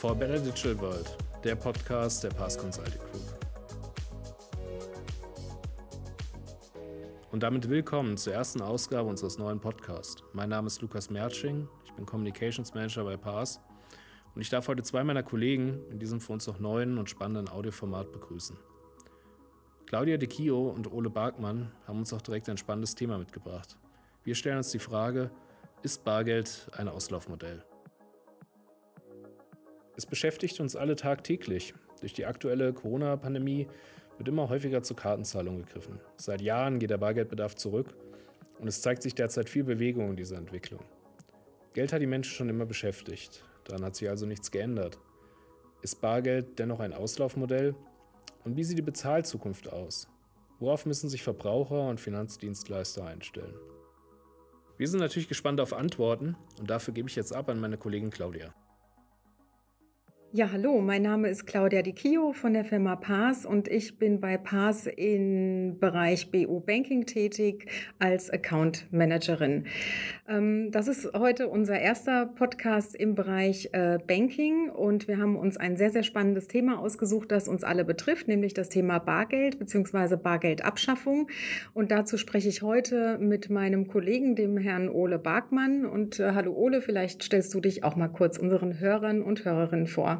For a Better Digital World, der Podcast der Pass Consulting Group. Und damit willkommen zur ersten Ausgabe unseres neuen Podcasts. Mein Name ist Lukas Mertsching, ich bin Communications Manager bei Pass und ich darf heute zwei meiner Kollegen in diesem für uns noch neuen und spannenden Audioformat begrüßen. Claudia De Kio und Ole Barkmann haben uns auch direkt ein spannendes Thema mitgebracht. Wir stellen uns die Frage, ist Bargeld ein Auslaufmodell? Es beschäftigt uns alle tagtäglich. Durch die aktuelle Corona-Pandemie wird immer häufiger zur Kartenzahlung gegriffen. Seit Jahren geht der Bargeldbedarf zurück und es zeigt sich derzeit viel Bewegung in dieser Entwicklung. Geld hat die Menschen schon immer beschäftigt. Daran hat sich also nichts geändert. Ist Bargeld dennoch ein Auslaufmodell? Und wie sieht die Bezahlzukunft aus? Worauf müssen sich Verbraucher und Finanzdienstleister einstellen? Wir sind natürlich gespannt auf Antworten und dafür gebe ich jetzt ab an meine Kollegin Claudia. Ja, hallo, mein Name ist Claudia Di Chio von der Firma PAS und ich bin bei PAS im Bereich BU Banking tätig als Account Managerin. Ähm, das ist heute unser erster Podcast im Bereich äh, Banking und wir haben uns ein sehr, sehr spannendes Thema ausgesucht, das uns alle betrifft, nämlich das Thema Bargeld bzw. Bargeldabschaffung. Und dazu spreche ich heute mit meinem Kollegen, dem Herrn Ole Barkmann. Und äh, hallo Ole, vielleicht stellst du dich auch mal kurz unseren Hörern und Hörerinnen vor.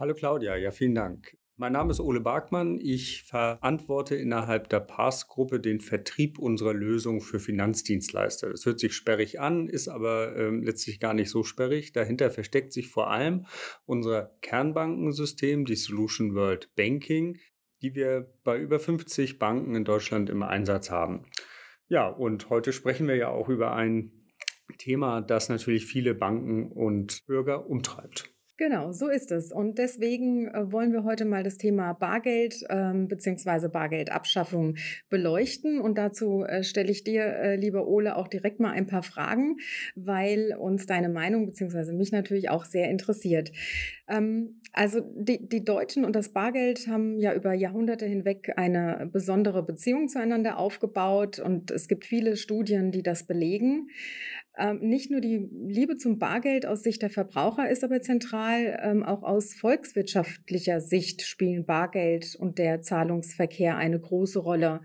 Hallo Claudia, ja, vielen Dank. Mein Name ist Ole Barkmann. Ich verantworte innerhalb der PAS-Gruppe den Vertrieb unserer Lösung für Finanzdienstleister. Das hört sich sperrig an, ist aber äh, letztlich gar nicht so sperrig. Dahinter versteckt sich vor allem unser Kernbankensystem, die Solution World Banking, die wir bei über 50 Banken in Deutschland im Einsatz haben. Ja, und heute sprechen wir ja auch über ein Thema, das natürlich viele Banken und Bürger umtreibt. Genau, so ist es. Und deswegen äh, wollen wir heute mal das Thema Bargeld ähm, bzw. Bargeldabschaffung beleuchten. Und dazu äh, stelle ich dir, äh, lieber Ole, auch direkt mal ein paar Fragen, weil uns deine Meinung bzw. mich natürlich auch sehr interessiert. Ähm, also die, die Deutschen und das Bargeld haben ja über Jahrhunderte hinweg eine besondere Beziehung zueinander aufgebaut und es gibt viele Studien, die das belegen. Ähm, nicht nur die Liebe zum Bargeld aus Sicht der Verbraucher ist aber zentral, ähm, auch aus volkswirtschaftlicher Sicht spielen Bargeld und der Zahlungsverkehr eine große Rolle.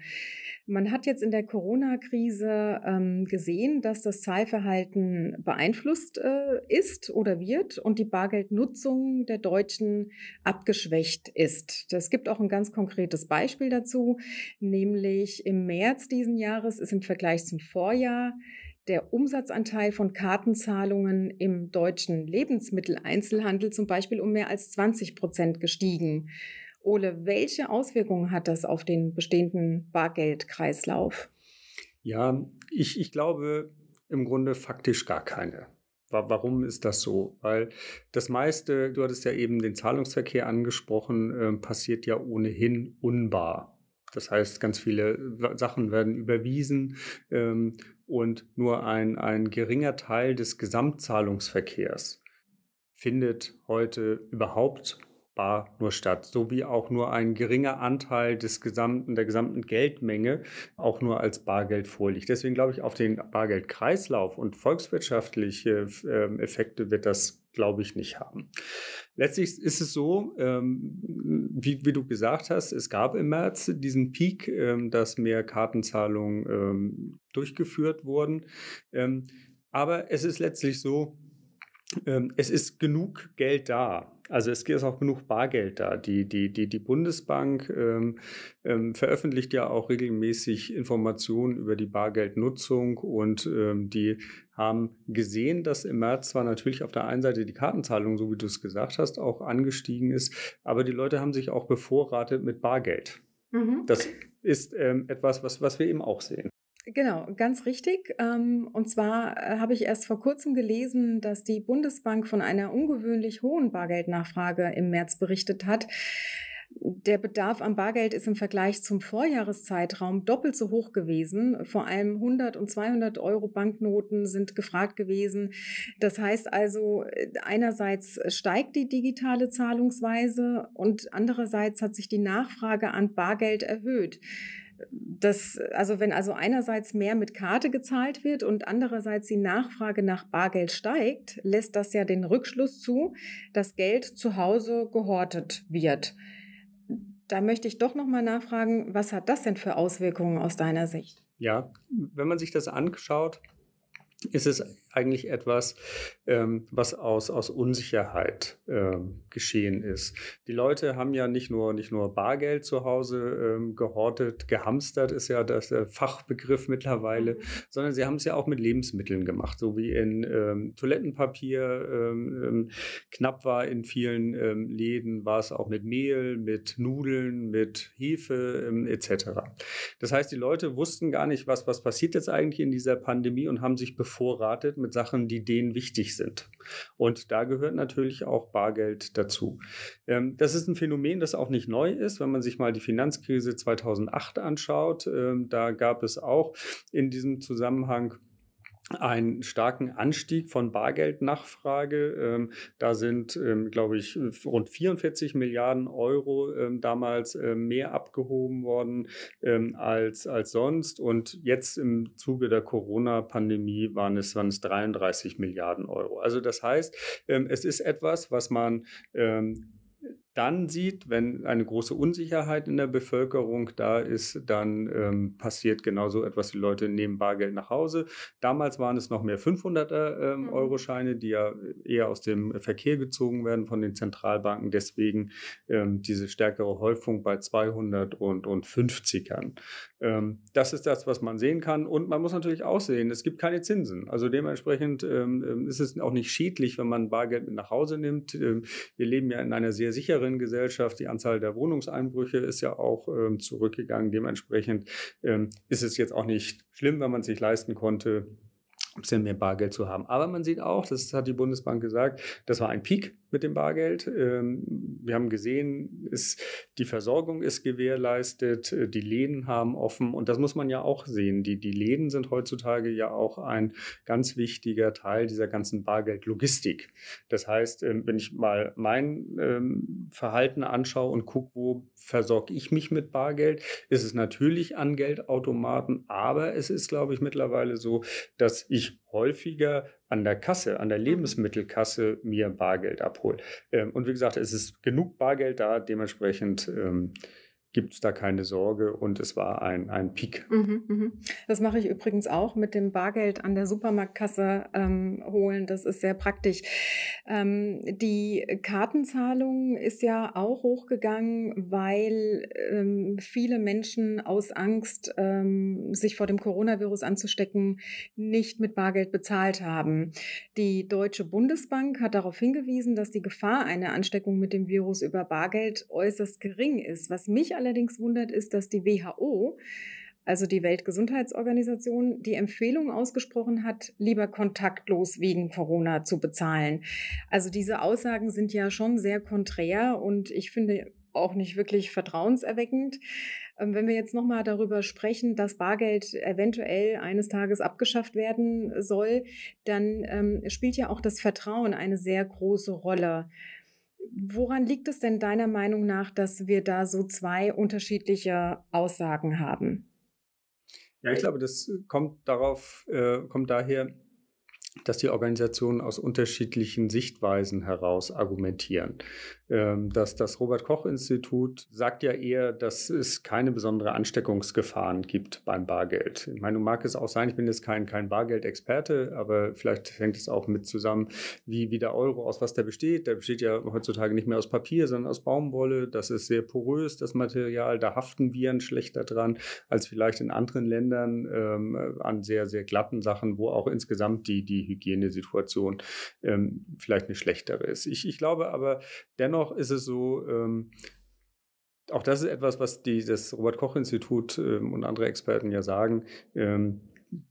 Man hat jetzt in der Corona-Krise ähm, gesehen, dass das Zahlverhalten beeinflusst äh, ist oder wird und die Bargeldnutzung der Deutschen abgeschwächt ist. Es gibt auch ein ganz konkretes Beispiel dazu, nämlich im März diesen Jahres ist im Vergleich zum Vorjahr der Umsatzanteil von Kartenzahlungen im deutschen Lebensmitteleinzelhandel zum Beispiel um mehr als 20 Prozent gestiegen. Ole, welche Auswirkungen hat das auf den bestehenden Bargeldkreislauf? Ja, ich, ich glaube im Grunde faktisch gar keine. Warum ist das so? Weil das meiste, du hattest ja eben den Zahlungsverkehr angesprochen, äh, passiert ja ohnehin unbar. Das heißt, ganz viele Sachen werden überwiesen ähm, und nur ein, ein geringer Teil des Gesamtzahlungsverkehrs findet heute überhaupt bar nur statt, sowie auch nur ein geringer Anteil des gesamten, der gesamten Geldmenge auch nur als Bargeld vorliegt. Deswegen glaube ich, auf den Bargeldkreislauf und volkswirtschaftliche äh, Effekte wird das, glaube ich, nicht haben. Letztlich ist es so, ähm, wie, wie, du gesagt hast, es gab im März diesen Peak, ähm, dass mehr Kartenzahlungen ähm, durchgeführt wurden. Ähm, aber es ist letztlich so, ähm, es ist genug Geld da. Also es ist auch genug Bargeld da. Die, die, die, die Bundesbank ähm, ähm, veröffentlicht ja auch regelmäßig Informationen über die Bargeldnutzung und ähm, die haben gesehen, dass im März zwar natürlich auf der einen Seite die Kartenzahlung, so wie du es gesagt hast, auch angestiegen ist, aber die Leute haben sich auch bevorratet mit Bargeld. Mhm. Das ist ähm, etwas, was, was wir eben auch sehen. Genau, ganz richtig. Ähm, und zwar äh, habe ich erst vor kurzem gelesen, dass die Bundesbank von einer ungewöhnlich hohen Bargeldnachfrage im März berichtet hat. Der Bedarf an Bargeld ist im Vergleich zum Vorjahreszeitraum doppelt so hoch gewesen. Vor allem 100 und 200 Euro Banknoten sind gefragt gewesen. Das heißt also, äh, einerseits steigt die digitale Zahlungsweise und andererseits hat sich die Nachfrage an Bargeld erhöht. Das, also wenn also einerseits mehr mit Karte gezahlt wird und andererseits die Nachfrage nach Bargeld steigt, lässt das ja den Rückschluss zu, dass Geld zu Hause gehortet wird. Da möchte ich doch noch mal nachfragen, was hat das denn für Auswirkungen aus deiner Sicht? Ja, wenn man sich das anschaut, ist es eigentlich etwas, ähm, was aus, aus Unsicherheit ähm, geschehen ist. Die Leute haben ja nicht nur, nicht nur Bargeld zu Hause ähm, gehortet, gehamstert ist ja das der Fachbegriff mittlerweile, mhm. sondern sie haben es ja auch mit Lebensmitteln gemacht, so wie in ähm, Toilettenpapier ähm, ähm, knapp war in vielen Läden, war es auch mit Mehl, mit Nudeln, mit Hefe etc. Das heißt, die Leute wussten gar nicht, was, was passiert jetzt eigentlich in dieser Pandemie und haben sich bevorratet mit Sachen, die denen wichtig sind. Und da gehört natürlich auch Bargeld dazu. Ähm, das ist ein Phänomen, das auch nicht neu ist. Wenn man sich mal die Finanzkrise 2008 anschaut, ähm, da gab es auch in diesem Zusammenhang einen starken Anstieg von Bargeldnachfrage. Ähm, da sind, ähm, glaube ich, rund 44 Milliarden Euro ähm, damals mehr abgehoben worden als, als sonst. Und jetzt im Zuge der Corona-Pandemie waren es, waren es 33 Milliarden Euro. Also das heißt, es ist etwas, was man dann sieht, wenn eine große Unsicherheit in der Bevölkerung da ist, dann ähm, passiert genauso etwas. Die Leute nehmen Bargeld nach Hause. Damals waren es noch mehr 500er ähm, mhm. Die ja eher aus dem Verkehr gezogen werden von den Zentralbanken. Deswegen ähm, diese stärkere Häufung bei 200 und, und 50ern. Ähm, das ist das, was man sehen kann. Und man muss natürlich auch sehen, es gibt keine Zinsen. Also dementsprechend ähm, ähm, ist es auch nicht schädlich, wenn man Bargeld mit nach Hause nimmt. wir leben ja in einer sehr sicheren älteren Gesellschaft. Die Anzahl der Wohnungseinbrüche ist ja auch ähm, zurückgegangen. Dementsprechend ähm, ist es jetzt auch nicht schlimm, wenn man es sich leisten konnte, ein bisschen mehr Bargeld zu haben. Aber man sieht auch, das hat die Bundesbank gesagt, das war ein Peak mit dem Bargeld. Ähm, wir haben gesehen, ist, die Versorgung ist gewährleistet, äh, die Läden haben offen und das muss man ja auch sehen. Die, die Läden sind heutzutage ja auch ein ganz wichtiger Teil dieser ganzen Bargeldlogistik. Das heißt, ähm, wenn ich mal mein ähm, Verhalten anschaue und gucke, wo versorge ich mich mit Bargeld, ist es natürlich an Geldautomaten, aber es ist, glaube ich, mittlerweile so, dass ich häufiger an der Kasse, an der mhm. Lebensmittelkasse mir Bargeld abhole. Ähm, und wie gesagt, es ist genug Bargeld da, dementsprechend ähm, gibt es da keine Sorge und es war ein, ein Peak. Mhm, mhm. Das mache ich übrigens auch mit dem Bargeld an der Supermarktkasse ähm, holen. Das ist sehr praktisch. Ähm, die Kartenzahlung ist ja auch hochgegangen, weil ähm, viele Menschen aus Angst, ähm, sich vor dem Coronavirus anzustecken, nicht mit Bargeld bezahlt haben. Die Deutsche Bundesbank hat darauf hingewiesen, dass die Gefahr einer Ansteckung mit dem Virus über Bargeld äußerst gering ist. Was mich allerdings wundert, ist, dass die WHO, also die Weltgesundheitsorganisation, die Empfehlung ausgesprochen hat, lieber kontaktlos wegen Corona zu bezahlen. Also diese Aussagen sind ja schon sehr konträr und ich finde auch nicht wirklich vertrauenserweckend. Ähm, wenn wir jetzt nochmal darüber sprechen, dass Bargeld eventuell eines Tages abgeschafft werden soll, dann ähm, spielt ja auch das Vertrauen eine sehr große Rolle. Woran liegt es denn deiner Meinung nach, dass wir da so zwei unterschiedliche Aussagen haben? Ja, ich glaube, das kommt darauf, äh, kommt daher, dass die Organisationen aus unterschiedlichen Sichtweisen heraus argumentieren. Ähm, dass das Robert-Koch-Institut sagt ja eher, dass es keine besondere Ansteckungsgefahren gibt beim Bargeld. Ich meine, mag es auch sein, ich bin jetzt kein, kein Bargeldexperte, aber vielleicht hängt es auch mit zusammen, wie, wie der Euro, aus was der besteht. Der besteht ja heutzutage nicht mehr aus Papier, sondern aus Baumwolle. Das ist sehr porös, das Material. Da haften Viren schlechter dran als vielleicht in anderen Ländern ähm, an sehr, sehr glatten Sachen, wo auch insgesamt die, die Hygienesituation ähm, vielleicht eine schlechtere ist. Ich, ich glaube aber dennoch, ist es so, ähm, auch das ist etwas, was die, das Robert-Koch-Institut ähm, und andere Experten ja sagen. Ähm,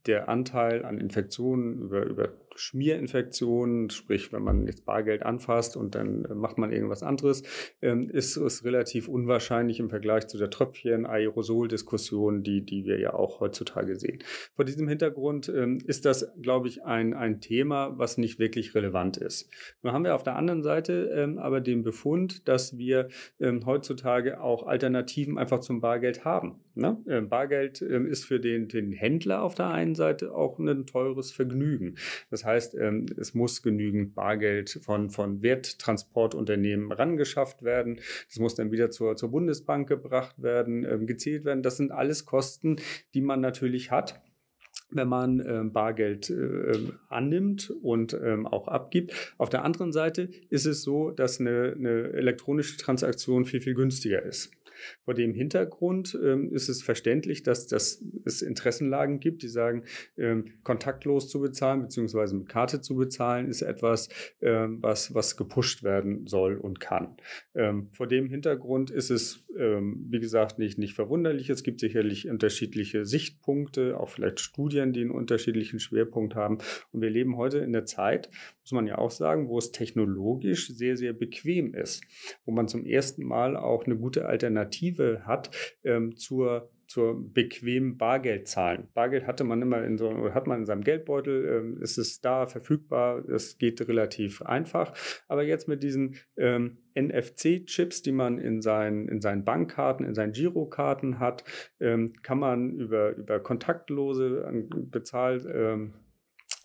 der Anteil an Infektionen über, über Schmierinfektionen, sprich, wenn man jetzt Bargeld anfasst und dann äh, macht man irgendwas anderes, ähm, ist es relativ unwahrscheinlich im Vergleich zu der Tröpfchen-Aerosol-Diskussion, die, die wir ja auch heutzutage sehen. Vor diesem Hintergrund ähm, ist das, glaube ich, ein, ein Thema, was nicht wirklich relevant ist. Nun haben wir auf der anderen Seite ähm, aber den Befund, dass wir heutzutage auch Alternativen einfach zum Bargeld haben. Ne? Bargeld ist für den, den Händler auf der einen Seite auch ein teures Vergnügen. Das heißt, ähm, es muss genügend Bargeld von, von Werttransportunternehmen rangeschafft werden. Das muss dann wieder zur, zur Bundesbank gebracht werden, ähm, gezählt werden. Das sind alles Kosten, die man natürlich hat wenn man äh, Bargeld äh, annimmt und ähm, auch abgibt. Auf der anderen Seite ist es so, dass eine, eine elektronische Transaktion viel, viel günstiger ist. Vor dem Hintergrund ähm, ist es verständlich, dass, dass es Interessenlagen gibt, die sagen, ähm, kontaktlos zu bezahlen bzw. mit Karte zu bezahlen, ist etwas, ähm, was, was gepusht werden soll und kann. Ähm, vor dem Hintergrund ist es, ähm, wie gesagt, nicht, nicht verwunderlich. Es gibt sicherlich unterschiedliche Sichtpunkte, auch vielleicht Studien, die einen unterschiedlichen Schwerpunkt haben. Und wir leben heute in der Zeit, muss man ja auch sagen, wo es technologisch sehr, sehr bequem ist, wo man zum ersten Mal auch eine gute Alternative hat ähm, zur zur bequemen Bargeldzahlen. Bargeld hatte man immer in so, hat man in seinem Geldbeutel, ähm, ist es da verfügbar, es geht relativ einfach. Aber jetzt mit diesen ähm, NFC-Chips, die man in seinen, in seinen Bankkarten, in seinen Girokarten hat, ähm, kann man über, über kontaktlose Bezahl, ähm,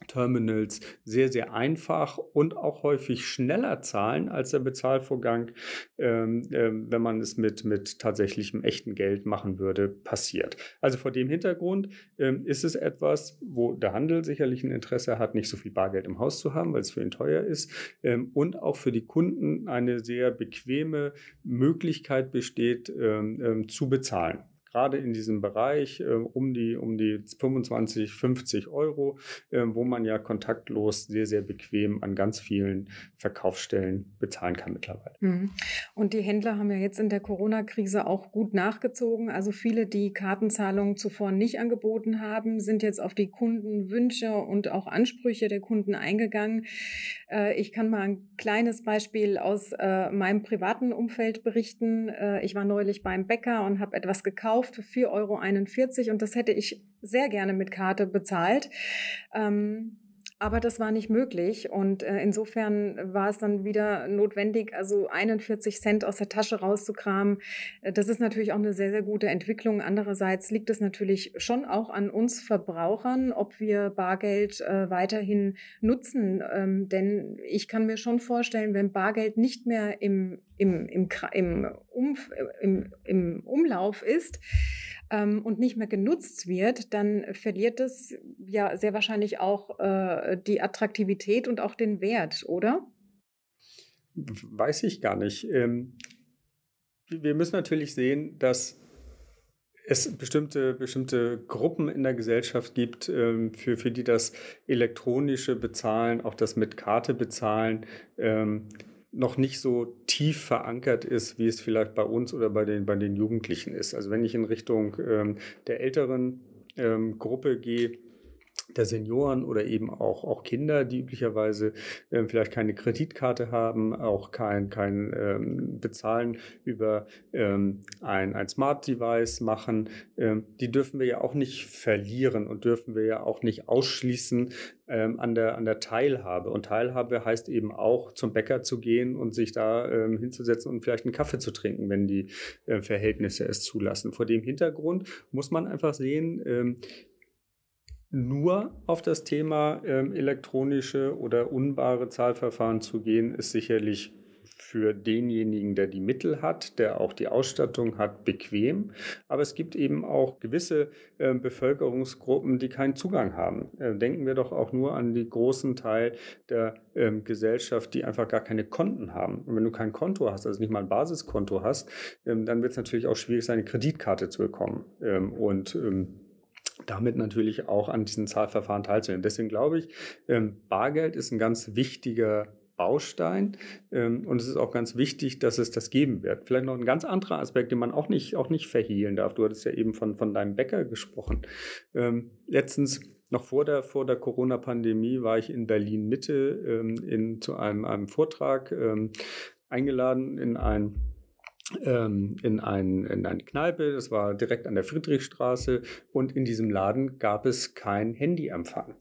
Terminals sehr, sehr einfach und auch häufig schneller zahlen als der Bezahlvorgang, ähm, ähm, wenn man es mit, mit tatsächlichem echten Geld machen würde, passiert. Also vor dem Hintergrund ähm, ist es etwas, wo der Handel sicherlich ein Interesse hat, nicht so viel Bargeld im Haus zu haben, weil es für ihn teuer ist ähm, und auch für die Kunden eine sehr bequeme Möglichkeit besteht, ähm, ähm, zu bezahlen gerade in diesem Bereich äh, um, die, um die 25, 50 Euro, äh, wo man ja kontaktlos sehr, sehr bequem an ganz vielen Verkaufsstellen bezahlen kann mittlerweile. Mhm. Und die Händler haben ja jetzt in der Corona-Krise auch gut nachgezogen. Also viele, die Kartenzahlungen zuvor nicht angeboten haben, sind jetzt auf die Kundenwünsche und auch Ansprüche der Kunden eingegangen. Äh, ich kann mal ein kleines Beispiel aus äh, meinem privaten Umfeld berichten. Äh, ich war neulich beim Bäcker und habe etwas gekauft gekauft für 4,41 Euro und das hätte ich sehr gerne mit Karte bezahlt. Ähm, aber das war nicht möglich und äh, insofern war es dann wieder notwendig, also 41 Cent aus der Tasche rauszukramen. Äh, das ist natürlich auch eine sehr, sehr gute Entwicklung. Andererseits liegt es natürlich schon auch an uns Verbrauchern, ob wir Bargeld äh, weiterhin nutzen. Ähm, denn ich kann mir schon vorstellen, wenn Bargeld nicht mehr im, im, im, im, Umf im, im Umlauf ist, ähm, und nicht mehr genutzt wird, dann verliert es ja sehr wahrscheinlich auch äh, die Attraktivität und auch den Wert, oder? Weiß ich gar nicht. Ähm, wir müssen natürlich sehen, dass es bestimmte, bestimmte Gruppen in der Gesellschaft gibt, ähm, für, für die das elektronische Bezahlen, auch das mit Karte bezahlen, ähm, noch nicht so tief verankert ist, wie es vielleicht bei uns oder bei den, bei den Jugendlichen ist. Also wenn ich in Richtung ähm, der älteren ähm, Gruppe gehe, der Senioren oder eben auch, auch Kinder, die üblicherweise ähm, vielleicht keine Kreditkarte haben, auch kein, kein ähm, Bezahlen über ähm, ein, ein Smart Device machen, ähm, die dürfen wir ja auch nicht verlieren und dürfen wir ja auch nicht ausschließen ähm, an, der, an der Teilhabe. Und Teilhabe heißt eben auch, zum Bäcker zu gehen und sich da ähm, hinzusetzen und vielleicht einen Kaffee zu trinken, wenn die äh, Verhältnisse es zulassen. Vor dem Hintergrund muss man einfach sehen, nur auf das Thema ähm, elektronische oder unbare Zahlverfahren zu gehen, ist sicherlich für denjenigen, der die Mittel hat, der auch die Ausstattung hat, bequem. Aber es gibt eben auch gewisse äh, Bevölkerungsgruppen, die keinen Zugang haben. Äh, denken wir doch auch nur an den großen Teil der äh, Gesellschaft, die einfach gar keine Konten haben. Und wenn du kein Konto hast, also nicht mal ein Basiskonto hast, ähm, dann wird es natürlich auch schwierig sein, eine Kreditkarte zu bekommen. Ähm, und ähm, damit natürlich auch an diesen Zahlverfahren teilzunehmen. Deswegen glaube ich, ähm, Bargeld ist ein ganz wichtiger Baustein ähm, und es ist auch ganz wichtig, dass es das geben wird. Vielleicht noch ein ganz anderer Aspekt, den man auch nicht, auch nicht verhehlen darf. Du hattest ja eben von, von deinem Bäcker gesprochen. Ähm, letztens noch vor der, vor der Corona-Pandemie war ich in Berlin Mitte in, zu einem, einem Vortrag eingeladen in ein ähm, in, ein, in eine Kneipe, das war direkt an der Friedrichstraße und in diesem Laden gab es kein Handyempfang.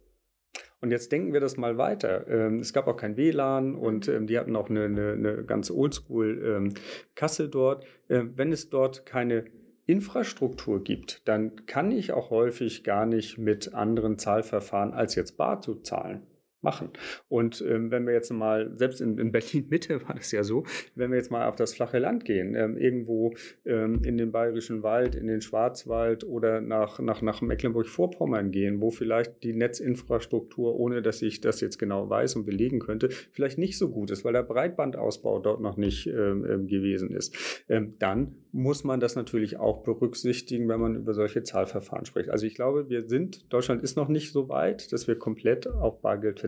Und jetzt denken wir das mal weiter. Ähm, es gab auch kein WLAN und ähm, die hatten auch eine, eine, eine ganz oldschool ähm, Kasse dort. Wenn es dort keine Infrastruktur gibt, dann kann ich auch häufig gar nicht mit anderen Zahlverfahren als jetzt bar zu zahlen machen. Und ähm, wenn wir jetzt mal, selbst in, in Berlin-Mitte war das ja so, wenn wir jetzt mal auf das flache Land gehen, ähm, irgendwo ähm, in den Bayerischen Wald, in den Schwarzwald oder nach, nach, nach Mecklenburg-Vorpommern gehen, wo vielleicht die Netzinfrastruktur, ohne dass ich das jetzt genau weiß und belegen könnte, vielleicht nicht so gut ist, weil der Breitbandausbau dort noch nicht ähm, ähm, gewesen ist, ähm, dann muss man das natürlich auch berücksichtigen, wenn man über solche Zahlverfahren spricht. Also ich glaube, wir sind, Deutschland ist noch nicht so weit, dass wir komplett auf Bargeld verzichten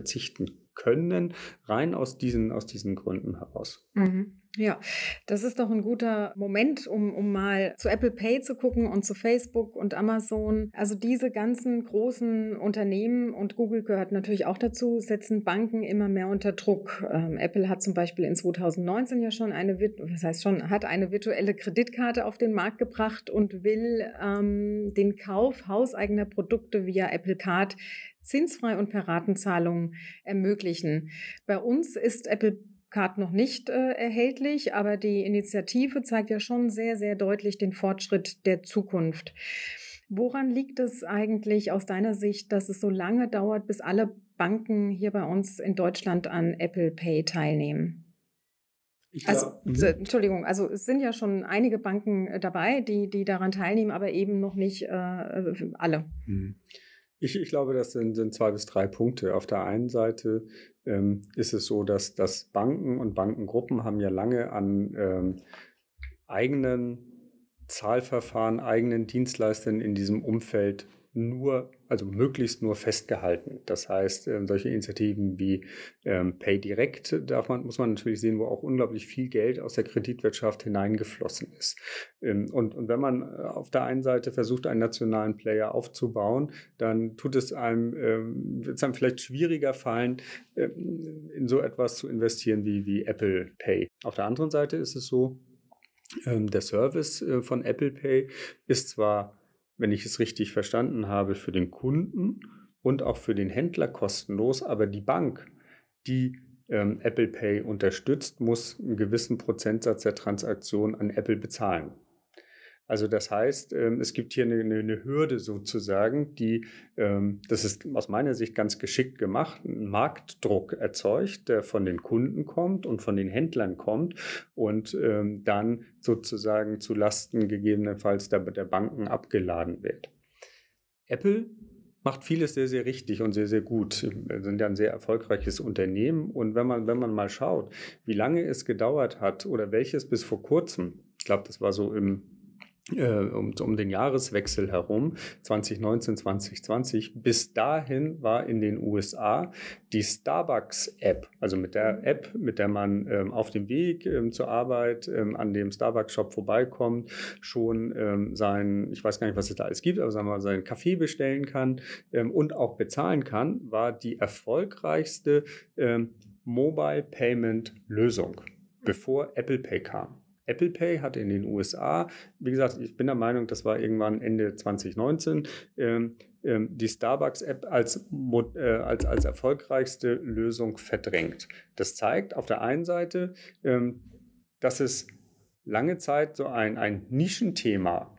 können, rein aus diesen, aus diesen Gründen heraus. Mhm. Ja, das ist doch ein guter Moment, um, um mal zu Apple Pay zu gucken und zu Facebook und Amazon. Also diese ganzen großen Unternehmen und Google gehört natürlich auch dazu, setzen Banken immer mehr unter Druck. Ähm, Apple hat zum Beispiel in 2019 ja schon eine, was heißt schon, hat eine virtuelle Kreditkarte auf den Markt gebracht und will ähm, den Kauf hauseigener Produkte via Apple Card zinsfrei und per Ratenzahlung ermöglichen. Bei uns ist Apple Card noch nicht äh, erhältlich, aber die Initiative zeigt ja schon sehr, sehr deutlich den Fortschritt der Zukunft. Woran liegt es eigentlich aus deiner Sicht, dass es so lange dauert, bis alle Banken hier bei uns in Deutschland an Apple Pay teilnehmen? also, mhm. Entschuldigung, also es sind ja schon einige Banken äh, dabei, die, die daran teilnehmen, aber eben noch nicht äh, alle. Mhm. Ich, ich glaube, das sind, sind zwei bis drei Punkte. Auf der einen Seite ähm, ist es so, dass, dass Banken und Bankengruppen haben ja lange an ähm, eigenen Zahlverfahren, eigenen Dienstleistern in diesem Umfeld nur, also möglichst nur festgehalten. Das heißt, äh, solche Initiativen wie ähm, PayDirect darf man, muss man natürlich sehen, wo auch unglaublich viel Geld aus der Kreditwirtschaft hineingeflossen ist. Ähm, und, und wenn man äh, auf der einen Seite versucht, einen nationalen Player aufzubauen, dann tut es einem, ähm, wird es einem vielleicht schwieriger fallen, ähm, in so etwas zu investieren wie, wie Apple Pay. Auf der anderen Seite ist es so, ähm, der Service äh, von Apple Pay ist zwar wenn ich es richtig verstanden habe, für den Kunden und auch für den Händler kostenlos, aber die Bank, die ähm, Apple Pay unterstützt, muss einen gewissen Prozentsatz der Transaktion an Apple bezahlen. Also das heißt, ähm, es gibt hier eine, eine Hürde sozusagen, die, ähm, das ist aus meiner Sicht ganz geschickt gemacht, einen Marktdruck erzeugt, der von den Kunden kommt und von den Händlern kommt und ähm, dann sozusagen zu Lasten gegebenenfalls der, der Banken abgeladen wird. Apple macht vieles sehr, sehr richtig und sehr, sehr gut. Wir sind ja ein sehr erfolgreiches Unternehmen. Und wenn man, wenn man mal schaut, wie lange es gedauert hat oder welches bis vor kurzem, ich glaube, das war so im um, um den Jahreswechsel herum, 2019, 2020. Bis dahin war in den USA die Starbucks-App, also mit der mhm. App, mit der man ähm, auf dem Weg ähm, zur Arbeit ähm, an dem Starbucks-Shop vorbeikommt, schon ähm, sein, ich weiß gar nicht, was es da alles gibt, aber sagen wir mal, seinen Kaffee bestellen kann ähm, und auch bezahlen kann, war die erfolgreichste ähm, Mobile Payment Lösung, bevor Apple Pay kam. Apple Pay hat in den USA, wie gesagt, ich bin der Meinung, das war irgendwann Ende 2019, ähm, ähm, die Starbucks-App als, äh, als, als erfolgreichste Lösung verdrängt. Das zeigt auf der einen Seite, ähm, dass es lange Zeit so ein, ein Nischenthema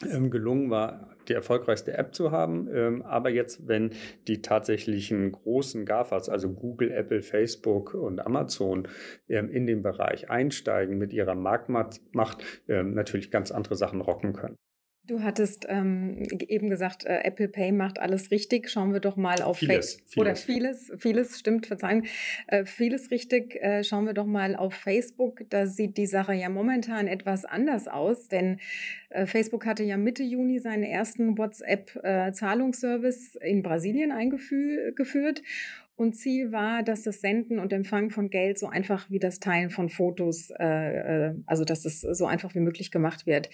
gelungen war, die erfolgreichste App zu haben. Ähm, aber jetzt, wenn die tatsächlichen großen GAFAs, also Google, Apple, Facebook und Amazon, ähm, in den Bereich einsteigen mit ihrer Marktmacht, ähm, natürlich ganz andere Sachen rocken können. Du hattest ähm, eben gesagt, äh, Apple Pay macht alles richtig. Schauen wir doch mal auf vieles, vieles. oder vieles, vieles stimmt, Verzeihung, äh, vieles richtig. Äh, schauen wir doch mal auf Facebook. Da sieht die Sache ja momentan etwas anders aus, denn äh, Facebook hatte ja Mitte Juni seinen ersten WhatsApp-Zahlungsservice äh, in Brasilien eingeführt. Und Ziel war, dass das Senden und Empfangen von Geld so einfach wie das Teilen von Fotos, äh, also dass das so einfach wie möglich gemacht wird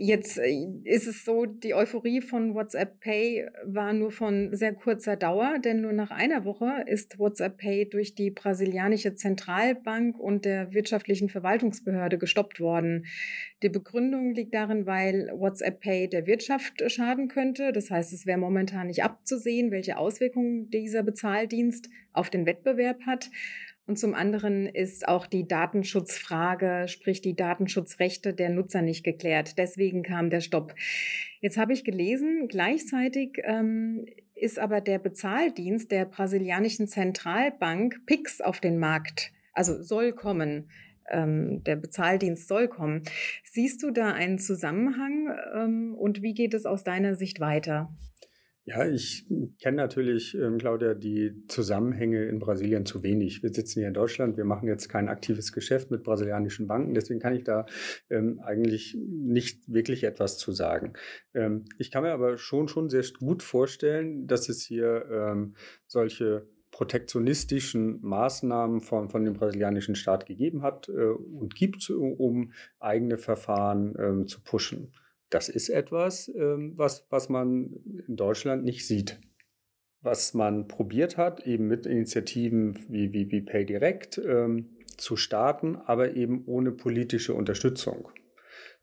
Jetzt äh, ist es so, die Euphorie von WhatsApp Pay war nur von sehr kurzer Dauer, denn nur nach einer Woche ist WhatsApp Pay durch die brasilianische Zentralbank und der wirtschaftlichen Verwaltungsbehörde gestoppt worden. Die Begründung liegt darin, weil WhatsApp Pay der Wirtschaft schaden könnte. Das heißt, es wäre momentan nicht abzusehen, welche Auswirkungen dieser Bezahldienst auf den Wettbewerb hat. Und zum anderen ist auch die Datenschutzfrage, sprich die Datenschutzrechte der Nutzer nicht geklärt. Deswegen kam der Stopp. Jetzt habe ich gelesen, gleichzeitig ähm, ist aber der Bezahldienst der brasilianischen Zentralbank PIX auf den Markt, also soll kommen. Ähm, der Bezahldienst soll kommen. Siehst du da einen Zusammenhang ähm, und wie geht es aus deiner Sicht weiter? Ja, ich kenne natürlich, ähm, Claudia, die Zusammenhänge in Brasilien zu wenig. Wir sitzen hier in Deutschland, wir machen jetzt kein aktives Geschäft mit brasilianischen Banken, deswegen kann ich da ähm, eigentlich nicht wirklich etwas zu sagen. Ähm, ich kann mir aber schon, schon sehr gut vorstellen, dass es hier ähm, solche protektionistischen Maßnahmen von, von dem brasilianischen Staat gegeben hat äh, und gibt, um eigene Verfahren ähm, zu pushen. Das ist etwas, ähm, was, was man in Deutschland nicht sieht. Was man probiert hat, eben mit Initiativen wie, wie, wie PayDirect ähm, zu starten, aber eben ohne politische Unterstützung.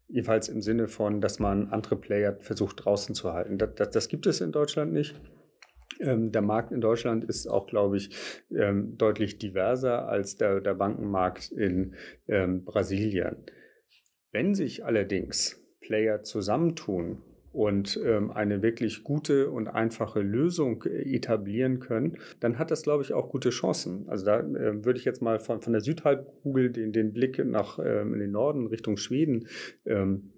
Jedenfalls im Sinne von, dass man andere Player versucht draußen zu halten. Das, das, das gibt es in Deutschland nicht. Ähm, der Markt in Deutschland ist auch, glaube ich, ähm, deutlich diverser als der, der Bankenmarkt in ähm, Brasilien. Wenn sich allerdings Player zusammentun und ähm, eine wirklich gute und einfache Lösung etablieren können, dann hat das, glaube ich, auch gute Chancen. Also da äh, würde ich jetzt mal von, von der Südhalbkugel den, den Blick nach ähm, in den Norden Richtung Schweden ähm,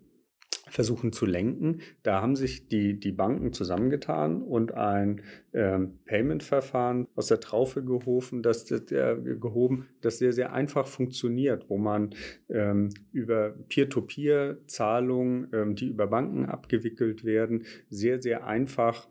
versuchen zu lenken. Da haben sich die, die Banken zusammengetan und ein ähm, Payment-Verfahren aus der Traufe gehoben, das, der, gehoben, das sehr, sehr einfach funktioniert, wo man ähm, über Peer-to-Peer-Zahlungen, ähm, die über Banken abgewickelt werden, sehr, sehr einfach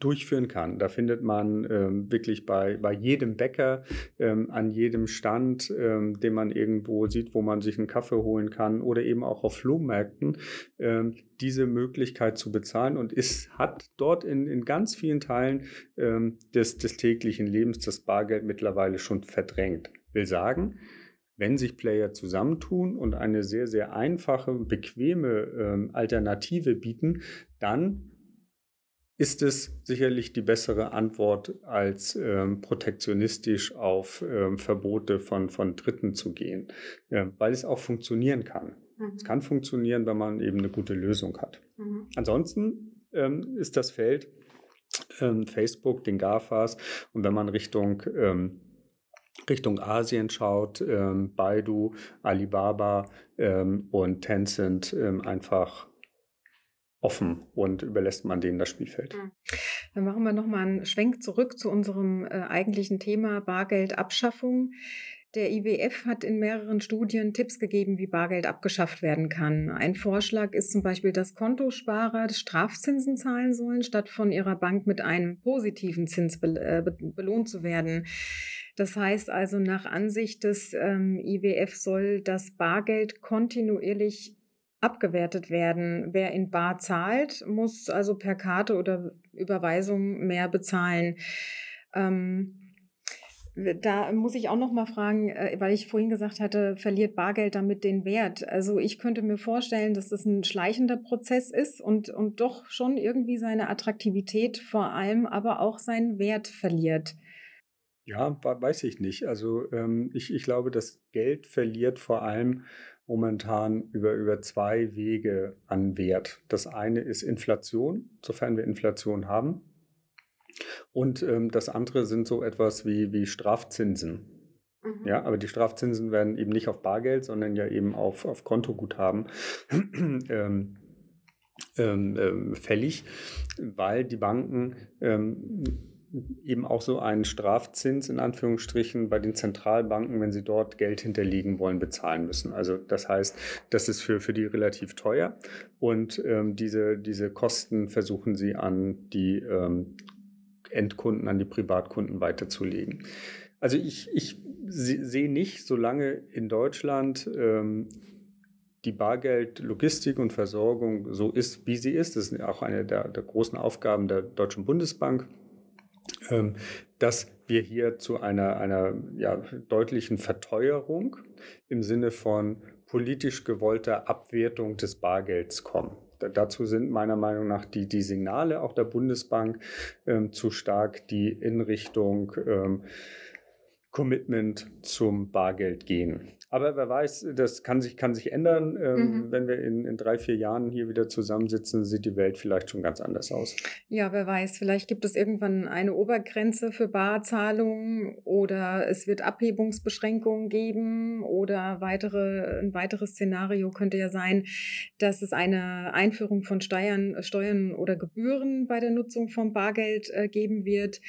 durchführen kann. Da findet man ähm, wirklich bei, bei jedem Bäcker, ähm, an jedem Stand, ähm, den man irgendwo sieht, wo man sich einen Kaffee holen kann oder eben auch auf Flohmärkten, ähm, diese Möglichkeit zu bezahlen und es hat dort in, in ganz vielen Teilen ähm, des, des täglichen Lebens das Bargeld mittlerweile schon verdrängt. Will sagen, wenn sich Player zusammentun und eine sehr, sehr einfache, bequeme ähm, Alternative bieten, dann ist es sicherlich die bessere Antwort, als ähm, protektionistisch auf ähm, Verbote von, von Dritten zu gehen, ja, weil es auch funktionieren kann. Mhm. Es kann funktionieren, wenn man eben eine gute Lösung hat. Mhm. Ansonsten ähm, ist das Feld ähm, Facebook, den GAFAs und wenn man Richtung ähm, Richtung Asien schaut, ähm, Baidu, Alibaba und Tencent einfach offen und überlässt man denen das Spielfeld. Hm. Dann machen wir nochmal einen Schwenk zurück zu unserem äh, eigentlichen Thema Bargeldabschaffung. Der IWF hat in mehreren Studien Tipps gegeben, wie Bargeld abgeschafft werden kann. Ein Vorschlag ist zum Beispiel, dass Kontosparer Strafzinsen zahlen sollen, statt von ihrer Bank mit einem positiven Zins äh, belohnt zu werden. Das heißt also, nach Ansicht des ähm, IWF soll das Bargeld kontinuierlich abgewertet werden. Wer in Bar zahlt, muss also per Karte oder Überweisung mehr bezahlen. Ähm, da muss ich auch noch mal fragen, äh, weil ich vorhin gesagt hatte, verliert Bargeld damit den Wert. Also ich könnte mir vorstellen, dass das ein schleichender Prozess ist und, und doch schon irgendwie seine Attraktivität vor allem, aber auch seinen Wert verliert. Ja, weiß ich nicht. Also ähm, ich, ich glaube, das Geld verliert vor allem momentan über, über zwei Wege an Wert. Das eine ist Inflation, sofern wir Inflation haben. Und ähm, das andere sind so etwas wie, wie Strafzinsen. Mhm. Ja, aber die Strafzinsen werden eben nicht auf Bargeld, sondern ja eben auf, auf Kontoguthaben ähm, ähm, ähm, fällig, weil die Banken ähm, eben auch so einen Strafzins in Anführungsstrichen bei den Zentralbanken, wenn sie dort Geld hinterlegen wollen, bezahlen müssen. Also das heißt, das ist für, für die relativ teuer und ähm, diese, diese Kosten versuchen sie an die ähm, Endkunden, an die Privatkunden weiterzulegen. Also ich, ich sehe nicht, solange in Deutschland ähm, die Bargeldlogistik und Versorgung so ist, wie sie ist, das ist auch eine der, der großen Aufgaben der Deutschen Bundesbank, ähm, dass wir hier zu einer, einer ja, deutlichen Verteuerung im Sinne von politisch gewollter Abwertung des Bargelds kommen. dazu sind meiner Meinung nach die, die Signale auch der Bundesbank ähm, zu stark, die in Richtung ähm, Commitment zum Bargeld gehen. Aber wer weiß, das kann sich, kann sich ändern. Ähm, mhm. Wenn wir in, in drei, vier Jahren hier wieder zusammensitzen, sieht die Welt vielleicht schon ganz anders aus. Ja, wer weiß, vielleicht gibt es irgendwann eine Obergrenze für Barzahlungen oder es wird Abhebungsbeschränkungen geben oder weitere, ein weiteres Szenario könnte ja sein, dass es eine Einführung von Steuern, Steuern oder Gebühren bei der Nutzung von Bargeld äh, geben wird.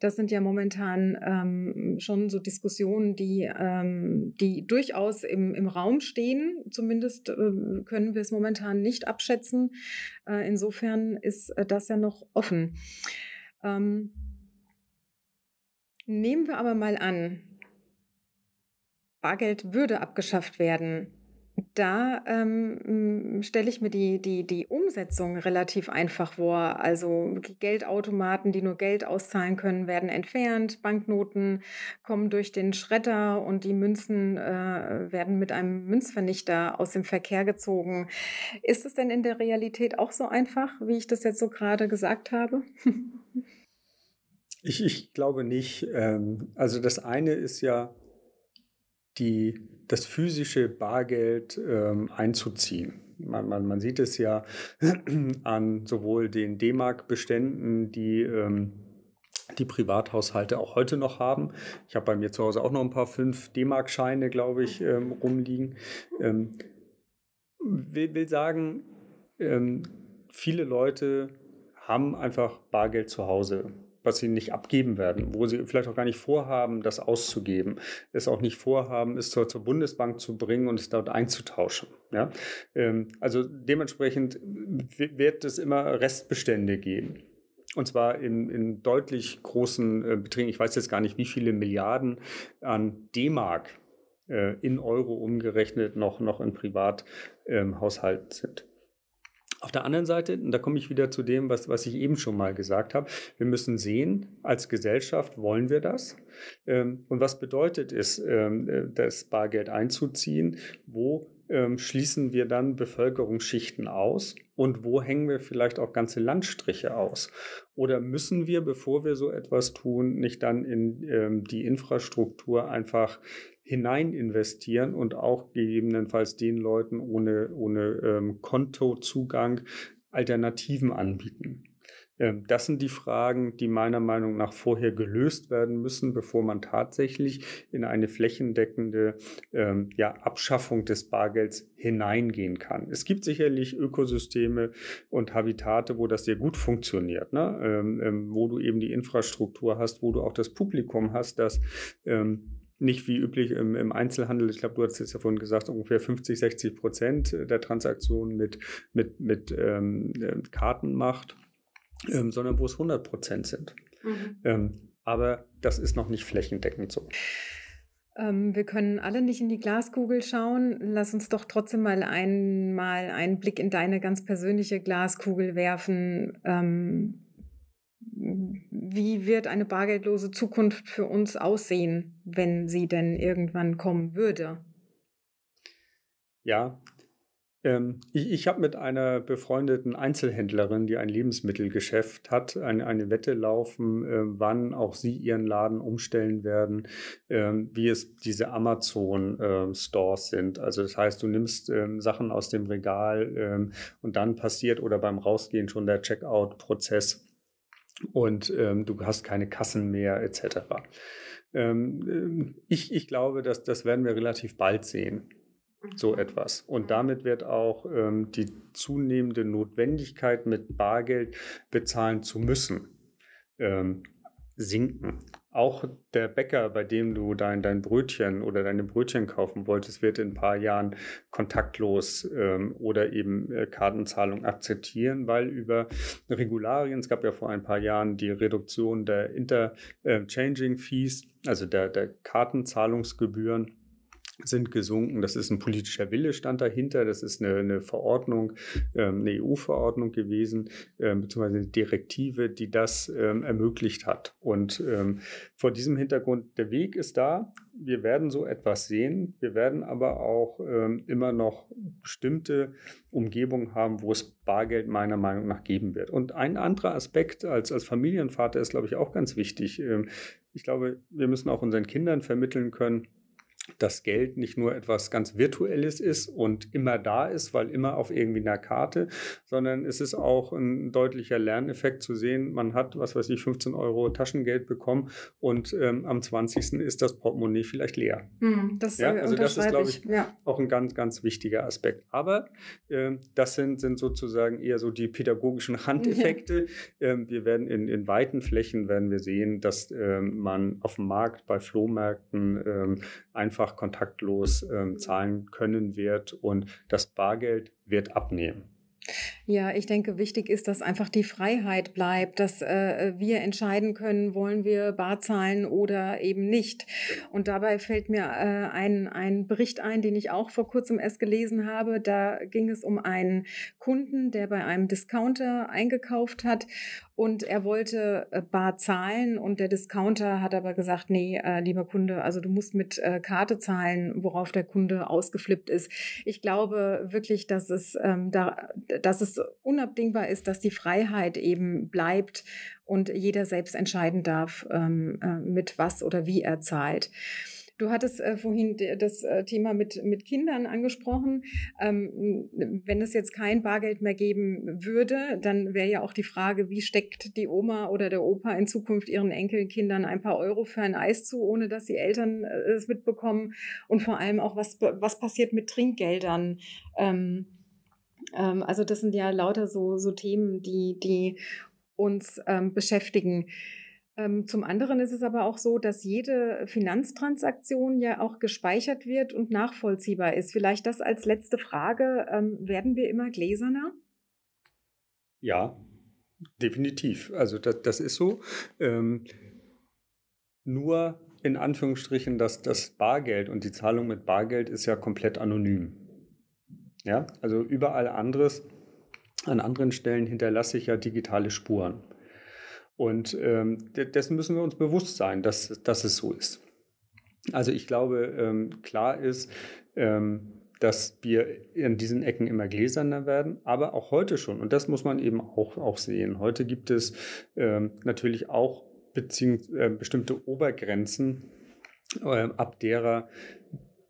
Das sind ja momentan ähm, schon so Diskussionen, die, ähm, die durchaus im, im Raum stehen. Zumindest äh, können wir es momentan nicht abschätzen. Äh, insofern ist äh, das ja noch offen. Ähm, nehmen wir aber mal an, Bargeld würde abgeschafft werden. Da ähm, stelle ich mir die, die, die Umsetzung relativ einfach vor. Also Geldautomaten, die nur Geld auszahlen können, werden entfernt. Banknoten kommen durch den Schredder und die Münzen äh, werden mit einem Münzvernichter aus dem Verkehr gezogen. Ist es denn in der Realität auch so einfach, wie ich das jetzt so gerade gesagt habe? ich, ich glaube nicht. Ähm, also das eine ist ja die, das physische Bargeld ähm, einzuziehen. Man, man, man, sieht es ja an sowohl den D-Mark-Beständen, die ähm, die Privathaushalte auch heute noch haben. Ich habe bei mir zu Hause auch noch ein paar 5 D-Mark-Scheine, glaube ich, ähm, rumliegen. Ähm, will, will sagen, ähm, viele Leute haben einfach Bargeld zu Hause was sie nicht abgeben werden, wo sie vielleicht auch gar nicht vorhaben, das auszugeben, es auch nicht vorhaben, es zur, zur Bundesbank zu bringen und es dort einzutauschen. Ja? Ähm, also dementsprechend wird es immer Restbestände geben. Und zwar in, in deutlich großen äh, Beträgen. Ich weiß jetzt gar nicht, wie viele Milliarden an D-Mark äh, in Euro umgerechnet noch, noch in Privathaushalten ähm, sind. Auf der anderen Seite, und da komme ich wieder zu dem, was, was ich eben schon mal gesagt habe, wir müssen sehen, als Gesellschaft wollen wir das. Ähm, und was bedeutet es, ähm, äh, das Bargeld einzuziehen? Wo ähm, schließen wir dann Bevölkerungsschichten aus und wo hängen wir vielleicht auch ganze Landstriche aus? Oder müssen wir, bevor wir so etwas tun, nicht dann in die Infrastruktur einfach hinein investieren und auch gegebenenfalls den Leuten ohne, ohne ähm, Kontozugang Alternativen anbieten. Ähm, das sind die Fragen, die meiner Meinung nach vorher gelöst werden müssen, bevor man tatsächlich in eine flächendeckende ähm, ja, Abschaffung des Bargelds hineingehen kann. Es gibt sicherlich Ökosysteme und Habitate, wo das sehr gut funktioniert, ne? ähm, ähm wo du eben die Infrastruktur hast, wo du auch das Publikum hast, das ähm, nicht wie üblich im, im Einzelhandel, ich glaube, du hast es ja vorhin gesagt, ungefähr 50, 60 Prozent der Transaktionen mit, mit, mit ähm, äh, Karten macht, ähm, sondern wo es 100 Prozent sind. Mhm. Ähm, aber das ist noch nicht flächendeckend so. Ähm, wir können alle nicht in die Glaskugel schauen. Lass uns doch trotzdem mal einmal einen Blick in deine ganz persönliche Glaskugel werfen. Ähm, wie wird eine bargeldlose Zukunft für uns aussehen, wenn sie denn irgendwann kommen würde? Ja, ähm, ich, ich habe mit einer befreundeten Einzelhändlerin, die ein Lebensmittelgeschäft hat, eine, eine Wette laufen, äh, wann auch sie ihren Laden umstellen werden, äh, wie es diese Amazon-Stores äh, sind. Also das heißt, du nimmst ähm, Sachen aus dem Regal ähm, und dann passiert oder beim Rausgehen schon der Checkout-Prozess und ähm, du hast keine Kassen mehr etc. Ähm, ähm, ich, ich glaube, dass das werden wir relativ bald sehen, so mhm. etwas. Und damit wird auch ähm, die zunehmende Notwendigkeit, mit Bargeld bezahlen zu müssen, ähm, sinken. Auch der Bäcker, bei dem du dein, dein Brötchen oder deine Brötchen kaufen wolltest, wird in ein paar Jahren kontaktlos ähm, oder eben äh, Kartenzahlung akzeptieren, weil über Regularien, es gab ja vor ein paar Jahren die Reduktion der Interchanging Fees, also der, der Kartenzahlungsgebühren, sind gesunken. Das ist ein politischer Wille stand dahinter. Das ist eine, eine Verordnung, ähm, eine EU-Verordnung gewesen, ähm, beziehungsweise eine Direktive, die das ähm, ermöglicht hat. Und vor diesem Hintergrund, der Weg ist da. Wir werden so etwas sehen. Wir werden aber auch immer noch bestimmte Umgebungen haben, wo es Bargeld meiner Meinung nach geben wird. Und ein anderer Aspekt als, als Familienvater ist, glaube ich, auch ganz wichtig. Ich glaube, wir müssen auch unseren Kindern vermitteln können, dass Geld nicht nur etwas ganz Virtuelles ist und immer da ist, weil immer auf irgendwie einer Karte, sondern es ist auch ein deutlicher Lerneffekt zu sehen. Man hat, was weiß ich, 15 Euro Taschengeld bekommen und ähm, am 20. ist das Portemonnaie vielleicht leer. Mm, das, ja, also das ist, glaube ich, ja. auch ein ganz, ganz wichtiger Aspekt. Aber äh, das sind, sind sozusagen eher so die pädagogischen Handeffekte. Ja. Ähm, wir werden in, in weiten Flächen werden wir sehen, dass ähm, man auf dem Markt bei Flohmärkten ähm, einfach einfach kontaktlos ähm, zahlen können wird und das Bargeld wird abnehmen. Ja, ich denke, wichtig ist, dass einfach die Freiheit bleibt, dass äh, wir entscheiden können, wollen wir bar zahlen oder eben nicht. Und dabei fällt mir äh, ein, ein Bericht ein, den ich auch vor kurzem erst gelesen habe. Da ging es um einen Kunden, der bei einem Discounter eingekauft hat und er wollte äh, bar zahlen und der Discounter hat aber gesagt, nee, äh, lieber Kunde, also du musst mit äh, Karte zahlen, worauf der Kunde ausgeflippt ist. Ich glaube wirklich, dass es, ähm, da, dass es unabdingbar ist, dass die Freiheit eben bleibt und jeder selbst entscheiden darf, ähm, äh, mit was oder wie er zahlt. Du hattest äh, vorhin das äh, Thema mit, mit Kindern angesprochen. Ähm, wenn es jetzt kein Bargeld mehr geben würde, dann wäre ja auch die Frage, wie steckt die Oma oder der Opa in Zukunft ihren Enkelkindern ein paar Euro für ein Eis zu, ohne dass die Eltern äh, es mitbekommen? Und vor allem auch, was, was passiert mit Trinkgeldern? Ähm, ähm, also das sind ja lauter so, so Themen, die, die uns ähm, beschäftigen. Ähm, zum anderen ist es aber auch so, dass jede Finanztransaktion ja auch gespeichert wird und nachvollziehbar ist. Vielleicht das als letzte Frage. Ähm, werden wir immer gläserner? Ja, definitiv. Also das, das ist so. Ähm, nur in Anführungsstrichen, dass das Bargeld und die Zahlung mit Bargeld ist ja komplett anonym. Ja, also überall anderes, an anderen Stellen hinterlasse ich ja digitale Spuren. Und ähm, dessen müssen wir uns bewusst sein, dass, dass es so ist. Also ich glaube, ähm, klar ist, ähm, dass wir in diesen Ecken immer gläserner werden, aber auch heute schon. Und das muss man eben auch, auch sehen. Heute gibt es ähm, natürlich auch äh, bestimmte Obergrenzen, äh, ab derer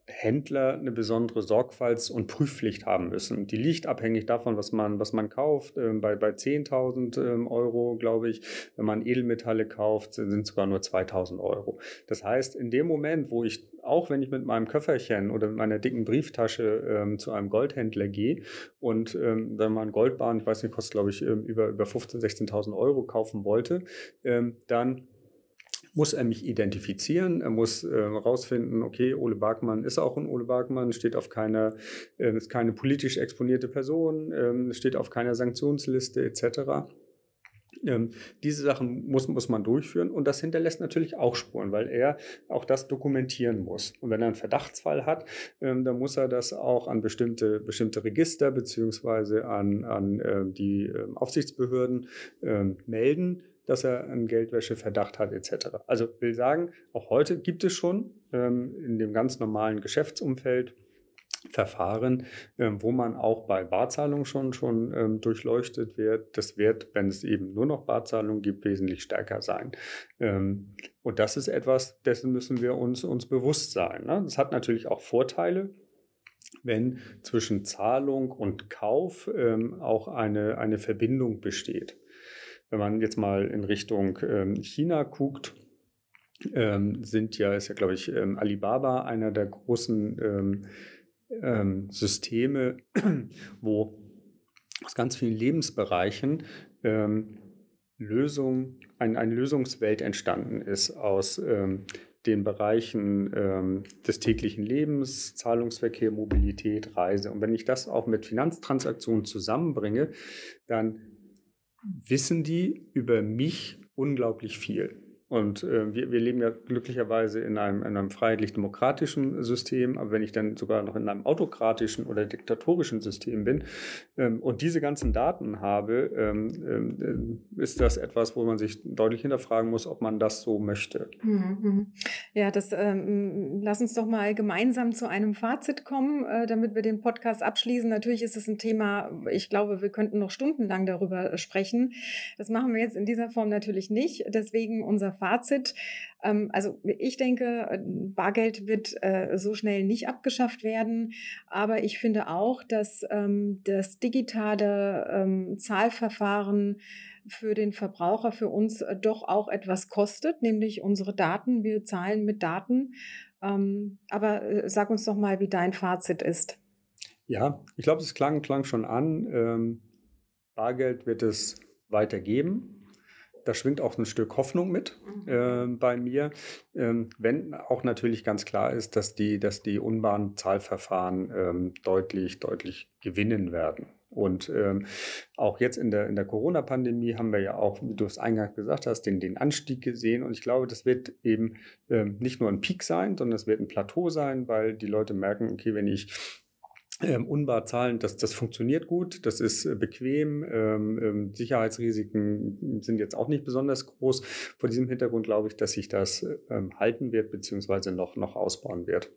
Händler eine besondere Sorgfalts- und Prüfpflicht haben müssen. Die liegt abhängig davon, was man, was man kauft. Ähm, bei bei 10.000 ähm, Euro, glaube ich, wenn man Edelmetalle kauft, sind sogar nur 2.000 Euro. Das heißt, in dem Moment, wo ich, auch wenn ich mit meinem Köfferchen oder mit meiner dicken Brieftasche ähm, zu einem Goldhändler gehe und ähm, wenn man Goldbahn, ich weiß nicht, kostet, glaube ich, ähm, über, über 15.000, 16.000 Euro kaufen wollte, ähm, dann muss er mich identifizieren, er muss äh, rausfinden, okay, Ole Barkmann ist auch ein Ole Barkmann, steht auf keiner, äh, ist keine politisch exponierte Person, äh, steht auf keiner Sanktionsliste etc. Ähm, diese Sachen muss, muss man durchführen und das hinterlässt natürlich auch Spuren, weil er auch das dokumentieren muss. Und wenn er einen Verdachtsfall hat, ähm, dann muss er das auch an bestimmte, bestimmte Register beziehungsweise an, an äh, die ähm, Aufsichtsbehörden ähm, melden dass er einen Geldwäscheverdacht hat etc. Also will sagen, auch heute gibt es schon ähm, in dem ganz normalen Geschäftsumfeld Verfahren, ähm, wo man auch bei Barzahlungen schon, schon ähm, durchleuchtet wird. Das wird, wenn es eben nur noch Barzahlungen gibt, wesentlich stärker sein. Ähm, und das ist etwas, dessen müssen wir uns, uns bewusst sein. Ne? Das hat natürlich auch Vorteile, wenn zwischen Zahlung und Kauf ähm, auch eine, eine Verbindung besteht. Wenn man jetzt mal in Richtung ähm, China guckt, ähm, sind ja, ist ja, glaube ich, ähm, Alibaba einer der großen ähm, ähm, Systeme, wo aus ganz vielen Lebensbereichen ähm, Lösung, ein, eine Lösungswelt entstanden ist aus den Bereichen des täglichen Lebens, Zahlungsverkehr, Mobilität, Reise. Und wenn ich das auch mit Finanztransaktionen zusammenbringe, dann wissen die über mich unglaublich viel. Und äh, wir, wir leben ja glücklicherweise in einem, in einem freiheitlich-demokratischen System, aber wenn ich dann sogar noch in einem autokratischen oder diktatorischen System bin ähm, und diese ganzen Daten habe, ähm, ähm, ist das etwas, wo man sich deutlich hinterfragen muss, ob man das so möchte. Mhm, mhm. Ja, das ähm, lass uns doch mal gemeinsam zu einem Fazit kommen, äh, damit wir den Podcast abschließen. Natürlich ist es ein Thema, ich glaube, wir könnten noch stundenlang darüber sprechen. Das machen wir jetzt in dieser Form natürlich nicht. Deswegen unser Fazit. Ähm, also ich denke, äh, Bargeld wird äh, so schnell nicht abgeschafft werden, aber ich finde auch, dass ähm, das digitale ähm, Zahlverfahren für den Verbraucher, für uns äh, doch auch etwas kostet, nämlich unsere Daten. Wir zahlen mit Daten. aber sag uns doch mal, wie dein Fazit ist. Ja, ich glaube, es klang, klang schon an. Bargeld wird es weitergeben da schwingt auch ein Stück Hoffnung mit äh, bei mir, ähm, wenn auch natürlich ganz klar ist, dass die, dass die unbahn Zahlverfahren ähm, deutlich, deutlich gewinnen werden. Und ähm, auch jetzt in der, in der Corona-Pandemie haben wir ja auch, wie du es eingangs gesagt hast, den, den Anstieg gesehen. Und ich glaube, das wird eben ähm, nicht nur ein Peak sein, sondern es wird ein Plateau sein, weil die Leute merken, okay, wenn ich ähm, unbar zahlen, das, das funktioniert gut, das ist äh, bequem. Ähm, ähm, Sicherheitsrisiken sind jetzt auch nicht besonders groß. Vor diesem Hintergrund glaube ich, dass sich das ähm, halten wird, beziehungsweise noch, noch ausbauen wird.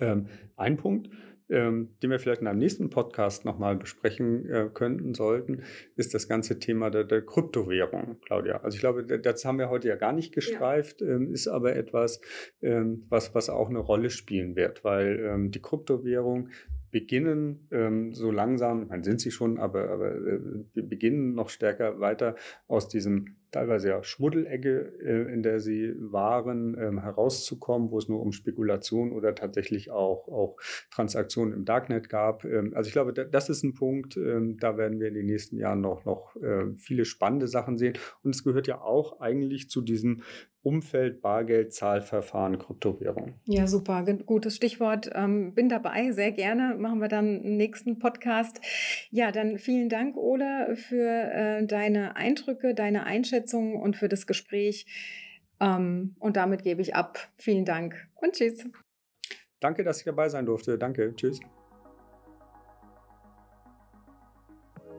Ähm, ein Punkt, ähm, den wir vielleicht in einem nächsten Podcast nochmal besprechen äh, könnten, sollten, ist das ganze Thema der, der, Kryptowährung, Claudia. Also ich glaube, das haben wir heute ja gar nicht gestreift, ja. ähm, ist aber etwas, ähm, was, was auch eine Rolle spielen wird, weil ähm, die Kryptowährung beginnen ähm, so langsam, meine, sind sie schon, aber, aber äh, beginnen noch stärker weiter aus diesem teilweise ja Schmuddelecke, äh, in der sie waren, ähm, herauszukommen, wo es nur um Spekulation oder tatsächlich auch, auch Transaktionen im Darknet gab. Ähm, also ich glaube, da, das ist ein Punkt, ähm, da werden wir in den nächsten Jahren noch, noch äh, viele spannende Sachen sehen. Und es gehört ja auch eigentlich zu diesem Umfeld Bargeld, Zahlverfahren, Kryptowährung. Ja, super. Gutes Stichwort. Ähm, bin dabei, sehr gerne. Machen wir dann einen nächsten Podcast. Ja, dann vielen Dank, Ole, für äh, deine Eindrücke, deine Einschätzungen und für das Gespräch. Ähm, und damit gebe ich ab. Vielen Dank und tschüss. Danke, dass ich dabei sein durfte. Danke. Tschüss.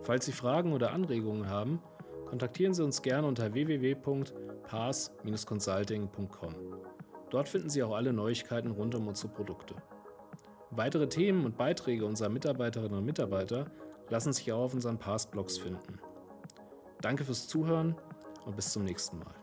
Falls Sie Fragen oder Anregungen haben, kontaktieren Sie uns gerne unter www.pass-consulting.com. Dort finden Sie auch alle Neuigkeiten rund um unsere Produkte. Weitere Themen und Beiträge unserer Mitarbeiterinnen und Mitarbeiter lassen sich auch auf unseren Pass-Blogs finden. Danke fürs Zuhören und bis zum nächsten Mal.